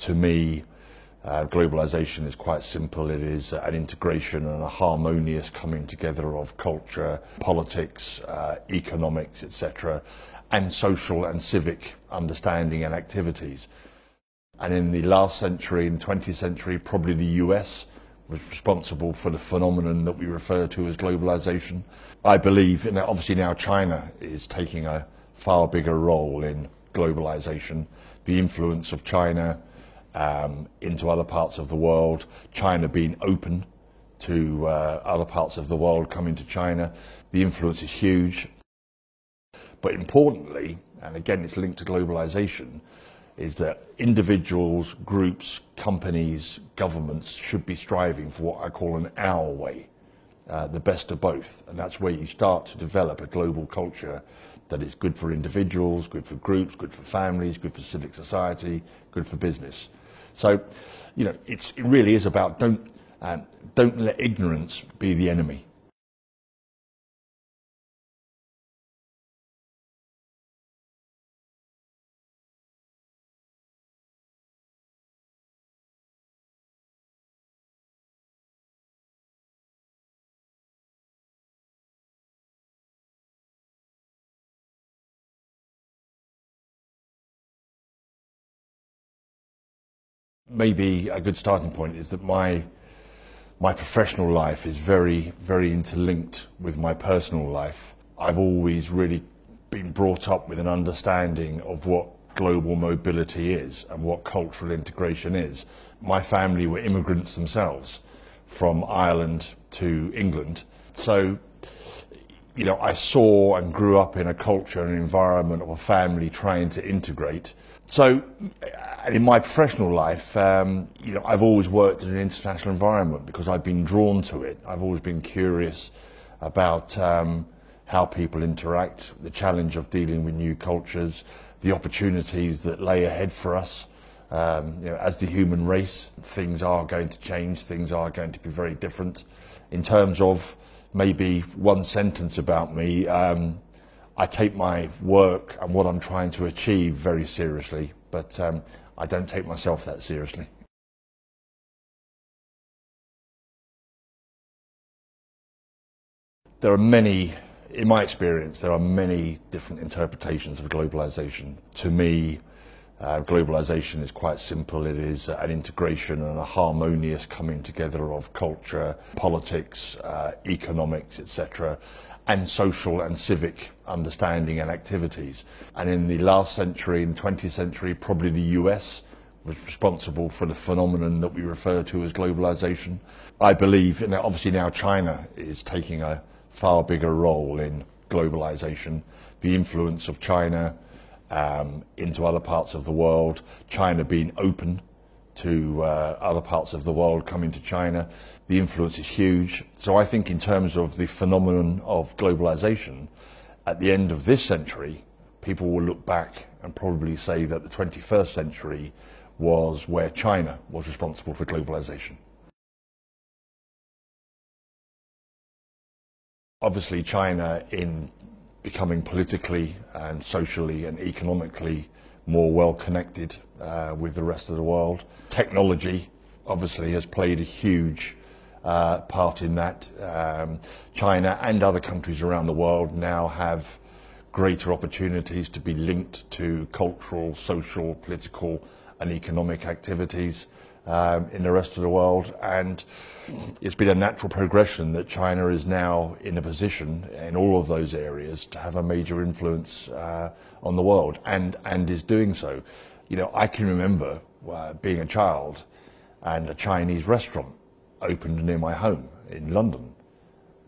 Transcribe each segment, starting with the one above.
to me, uh, globalization is quite simple. It is an integration and a harmonious coming together of culture, politics, uh, economics, etc., and social and civic understanding and activities. And in the last century, in the 20th century, probably the US was responsible for the phenomenon that we refer to as globalization. I believe, and obviously now China is taking a far bigger role in globalization. The influence of China um, into other parts of the world, China being open to uh, other parts of the world coming to China. The influence is huge. But importantly, and again it's linked to globalization, is that individuals, groups, companies, governments should be striving for what I call an our way, uh, the best of both. And that's where you start to develop a global culture that is good for individuals, good for groups, good for families, good for civic society, good for business. So, you know, it really is about don't, um, don't let ignorance be the enemy. Maybe a good starting point is that my my professional life is very, very interlinked with my personal life. I've always really been brought up with an understanding of what global mobility is and what cultural integration is. My family were immigrants themselves from Ireland to England. So, you know, I saw and grew up in a culture and environment of a family trying to integrate. So, in my professional life, um, you know, I've always worked in an international environment because I've been drawn to it. I've always been curious about um, how people interact, the challenge of dealing with new cultures, the opportunities that lay ahead for us. Um, you know, as the human race, things are going to change. Things are going to be very different. In terms of maybe one sentence about me, um, I take my work and what I'm trying to achieve very seriously, but um, I don't take myself that seriously. There are many, in my experience, there are many different interpretations of globalization. To me, uh, globalization is quite simple. It is an integration and a harmonious coming together of culture, politics, uh, economics, etc., and social and civic understanding and activities. And in the last century, in the 20th century, probably the US was responsible for the phenomenon that we refer to as globalization. I believe, and obviously now China is taking a far bigger role in globalization. The influence of China um, into other parts of the world, China being open to uh, other parts of the world coming to China. The influence is huge. So I think in terms of the phenomenon of globalization, at the end of this century, people will look back and probably say that the 21st century was where China was responsible for globalization. Obviously, China in becoming politically and socially and economically more well connected uh, with the rest of the world. Technology obviously has played a huge uh, part in that. Um, China and other countries around the world now have greater opportunities to be linked to cultural, social, political and economic activities um, in the rest of the world. And it's been a natural progression that China is now in a position in all of those areas to have a major influence uh, on the world and, and is doing so. You know, I can remember uh, being a child and a Chinese restaurant opened near my home in London.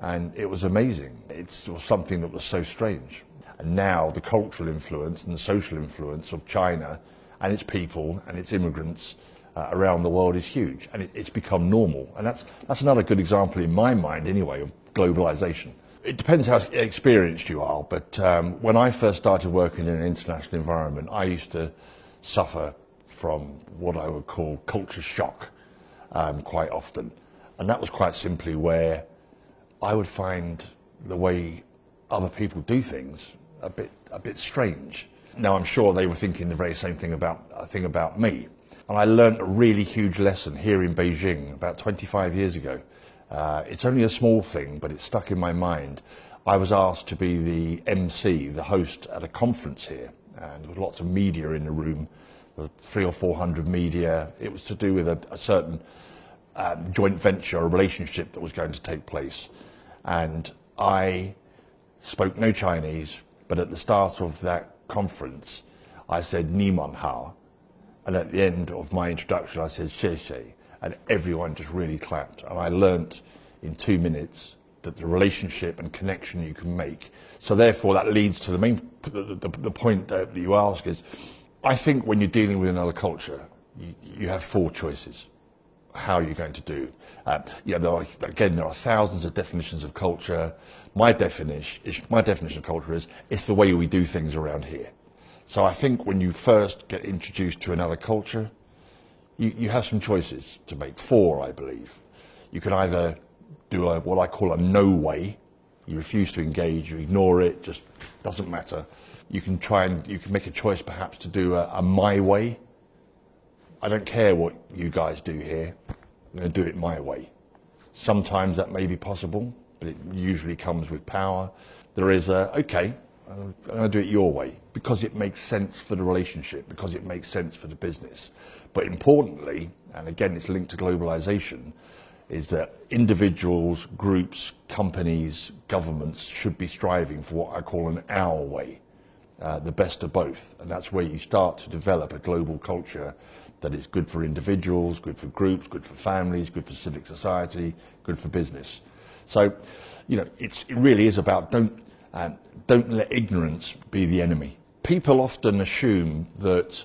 And it was amazing. It was something that was so strange. And now the cultural influence and the social influence of China and its people and its immigrants uh, around the world is huge, and it, it's become normal. And that's, that's another good example, in my mind anyway, of globalization. It depends how experienced you are, but um, when I first started working in an international environment, I used to suffer from what I would call culture shock um, quite often. And that was quite simply where I would find the way other people do things a bit, a bit strange. Now, I'm sure they were thinking the very same thing about, thing about me. And I learnt a really huge lesson here in Beijing about 25 years ago. Uh, it's only a small thing, but it's stuck in my mind. I was asked to be the MC, the host at a conference here, and there was lots of media in the room, three or four hundred media. It was to do with a, a certain um, joint venture, a relationship that was going to take place. And I spoke no Chinese, but at the start of that conference, I said Nimen hao. And at the end of my introduction, I said Xie And everyone just really clapped. And I learnt in two minutes that the relationship and connection you can make. So therefore, that leads to the main, the, the, the point that you ask is, I think when you're dealing with another culture, you, you have four choices how are you're going to do. Uh, you there are, again, there are thousands of definitions of culture. My definition, my definition of culture is it's the way we do things around here. So I think when you first get introduced to another culture, you, you have some choices to make. Four, I believe. You can either do a, what I call a no way. You refuse to engage, you ignore it, just doesn't matter. You can try and you can make a choice perhaps to do a, a my way. I don't care what you guys do here. I'm going to do it my way. Sometimes that may be possible, but it usually comes with power. There is a, okay, I'm going to do it your way because it makes sense for the relationship, because it makes sense for the business. But importantly, and again, it's linked to globalization, is that individuals, groups, companies, governments should be striving for what I call an our way, uh, the best of both. And that's where you start to develop a global culture that is good for individuals, good for groups, good for families, good for civic society, good for business. So, you know, it really is about don't, um, don't let ignorance be the enemy. People often assume that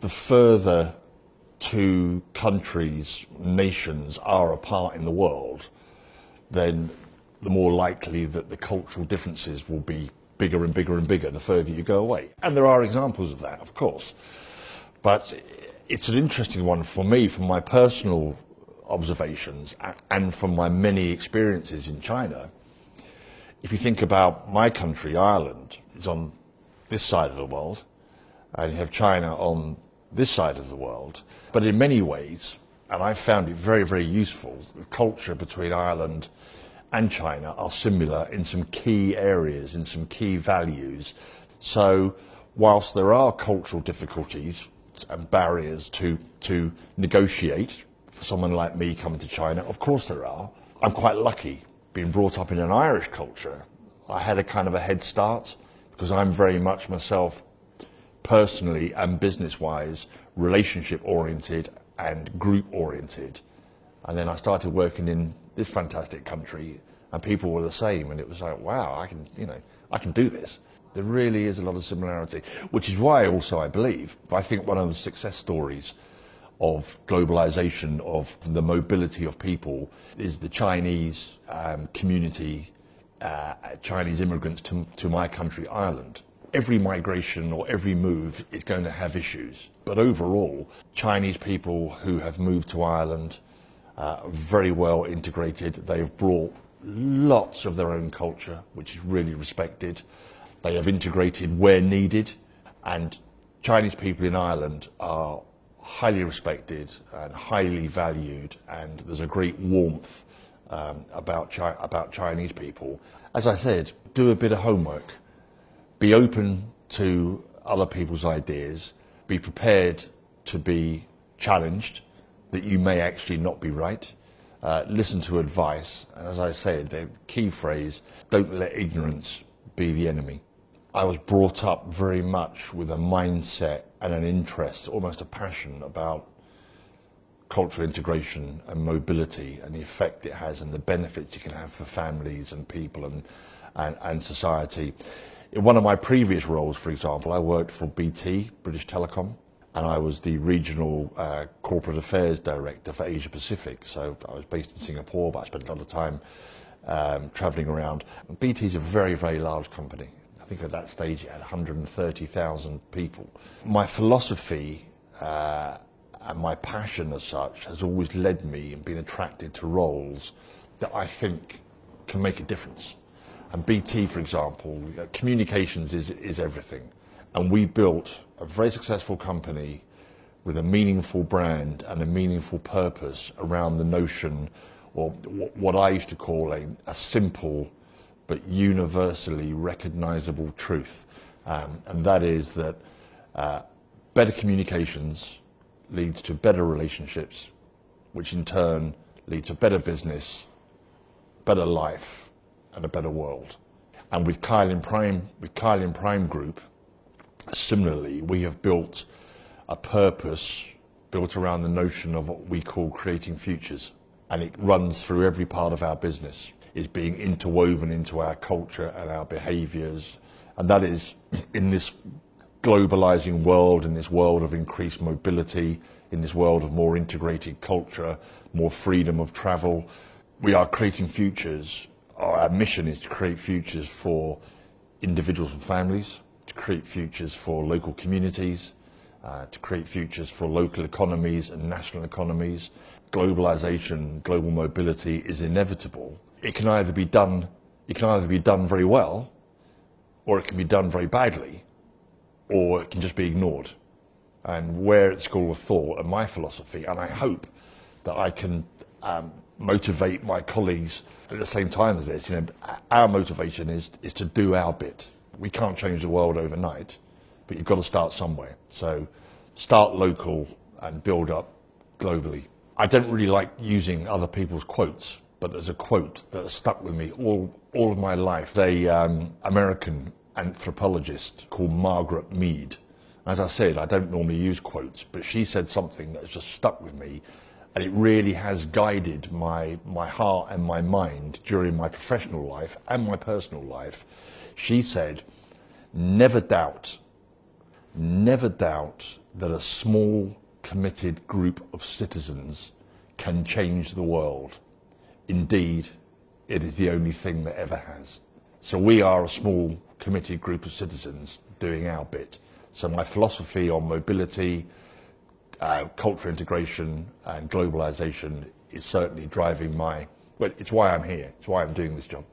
the further two countries, nations are apart in the world, then the more likely that the cultural differences will be bigger and bigger and bigger the further you go away. And there are examples of that, of course. But it's an interesting one for me, from my personal observations and from my many experiences in China. If you think about my country, Ireland, is on this side of the world, and you have China on this side of the world. But in many ways, and I found it very, very useful, the culture between Ireland and China are similar in some key areas, in some key values. So, whilst there are cultural difficulties and barriers to, to negotiate for someone like me coming to China, of course there are. I'm quite lucky being brought up in an Irish culture. I had a kind of a head start because I'm very much myself personally and business wise, relationship oriented and group oriented. And then I started working in this fantastic country and people were the same and it was like, wow, I can, you know, I can do this. There really is a lot of similarity, which is why also I believe, I think one of the success stories of globalization, of the mobility of people, is the Chinese um, community, uh, Chinese immigrants to, to my country, Ireland every migration or every move is going to have issues. But overall, Chinese people who have moved to Ireland uh, are very well integrated. They've brought lots of their own culture, which is really respected. They have integrated where needed, and Chinese people in Ireland are highly respected and highly valued, and there's a great warmth um, about, Chi- about Chinese people. As I said, do a bit of homework be open to other people's ideas, be prepared to be challenged, that you may actually not be right, uh, listen to advice, and as I said, the key phrase, don't let ignorance be the enemy. I was brought up very much with a mindset and an interest, almost a passion about cultural integration and mobility and the effect it has and the benefits it can have for families and people and, and, and society. In one of my previous roles, for example, I worked for BT, British Telecom, and I was the regional uh, corporate affairs director for Asia Pacific. So I was based in Singapore, but I spent a lot of time um, traveling around. BT is a very, very large company. Think at that stage it had 130,000 people. My philosophy uh, and my passion as such has always led me and been attracted to roles that I think can make a difference. And BT, for example, communications is, is everything. And we built a very successful company with a meaningful brand and a meaningful purpose around the notion, or what I used to call a, a simple but universally recognizable truth. Um, and that is that uh, better communications leads to better relationships, which in turn lead to better business, better life, and a better world. And with Kylin Prime, with Kylin Prime Group, similarly, we have built a purpose built around the notion of what we call creating futures. And it runs through every part of our business, is being interwoven into our culture and our behaviors. And that is in this globalizing world, in this world of increased mobility, in this world of more integrated culture, more freedom of travel, we are creating futures. Our mission is to create futures for individuals and families, to create futures for local communities, uh, to create futures for local economies and national economies. Globalization, global mobility is inevitable. It can either be done, it can either be done very well, or it can be done very badly, or it can just be ignored. And where at School of Thought and my philosophy, and I hope that I can um, motivate my colleagues at the same time as this, you know, our motivation is, is to do our bit. We can't change the world overnight but you've got to start somewhere. So start local and build up globally. I don't really like using other people's quotes, but there's a quote that stuck with me all, all of my life. A um, American anthropologist called Margaret Mead. As I said, I don't normally use quotes, but she said something that's just stuck with me, and it really has guided my, my heart and my mind during my professional life and my personal life. She said, never doubt never doubt that a small, committed group of citizens can change the world. Indeed, it is the only thing that ever has. So we are a small, committed group of citizens doing our bit. So my philosophy on mobility, uh, culture integration and globalization is certainly driving my, well, it's why I'm here. It's why I'm doing this job.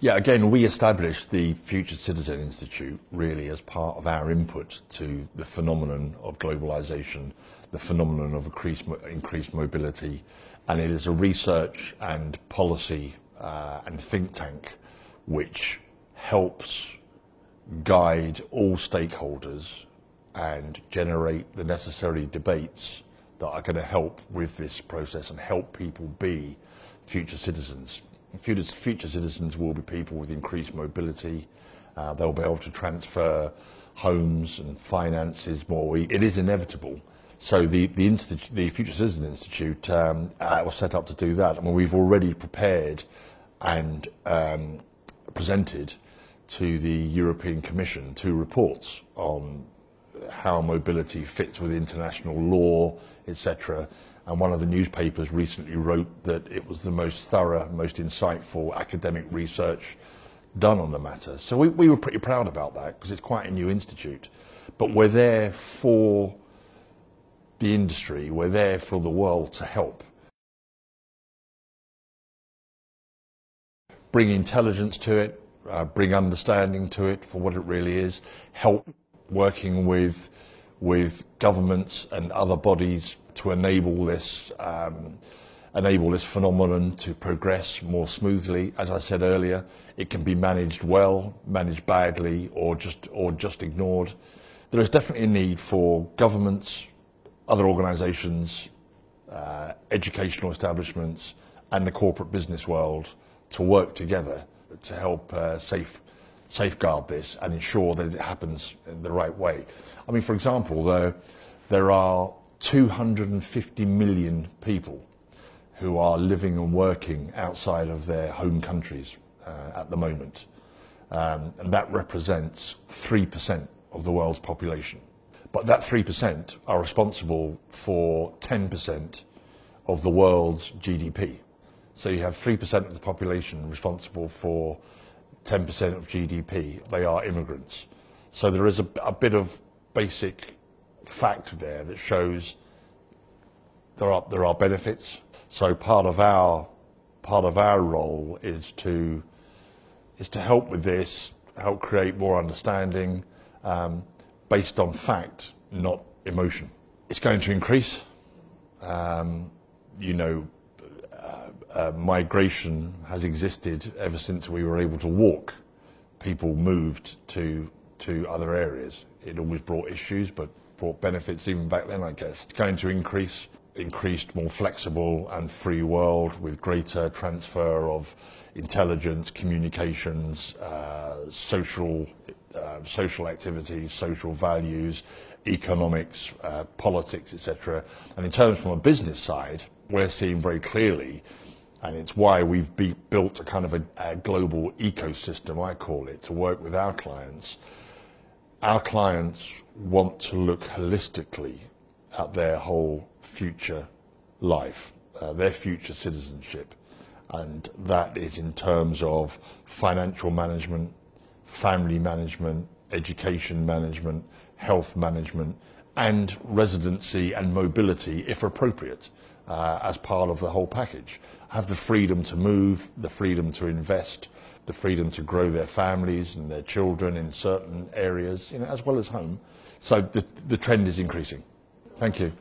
Yeah, again, we established the Future Citizen Institute really as part of our input to the phenomenon of globalization, the phenomenon of increased, increased mobility, and it is a research and policy uh, and think tank which helps guide all stakeholders and generate the necessary debates that are going to help with this process and help people be future citizens future, future citizens will be people with increased mobility. Uh, they'll be able to transfer homes and finances more. It is inevitable. So the, the, the Future Citizen Institute um, uh, was set up to do that. I mean, we've already prepared and um, presented to the European Commission two reports on how mobility fits with international law, etc and one of the newspapers recently wrote that it was the most thorough, most insightful academic research done on the matter. So we, we were pretty proud about that because it's quite a new institute. But we're there for the industry, we're there for the world to help. Bring intelligence to it, uh, bring understanding to it for what it really is, help working with, with governments and other bodies to enable this, um, enable this phenomenon to progress more smoothly. As I said earlier, it can be managed well, managed badly, or just, or just ignored. There is definitely a need for governments, other organisations, uh, educational establishments, and the corporate business world to work together to help uh, safe, safeguard this and ensure that it happens in the right way. I mean, for example, there, there are 250 million people who are living and working outside of their home countries uh, at the moment. Um, and that represents 3% of the world's population. But that 3% are responsible for 10% of the world's GDP. So you have 3% of the population responsible for 10% of GDP. They are immigrants. So there is a, a bit of basic fact there that shows there are there are benefits. So part of our part of our role is to is to help with this, help create more understanding um, based on fact, not emotion. It's going to increase. Um, you know, uh, uh, migration has existed ever since we were able to walk. People moved to to other areas. It always brought issues, but brought benefits even back then, I guess. It's going to increase, increased, more flexible and free world with greater transfer of intelligence, communications, uh, social, uh, social activities, social values, economics, uh, politics, etc. And in terms from a business side, we're seeing very clearly, and it's why we've be, built a kind of a, a global ecosystem, I call it, to work with our clients. Our clients want to look holistically at their whole future life, uh, their future citizenship. And that is in terms of financial management, family management, education management, health management, and residency and mobility, if appropriate, uh, as part of the whole package. Have the freedom to move, the freedom to invest, the freedom to grow their families and their children in certain areas, you know, as well as home. So the, the trend is increasing. Thank you.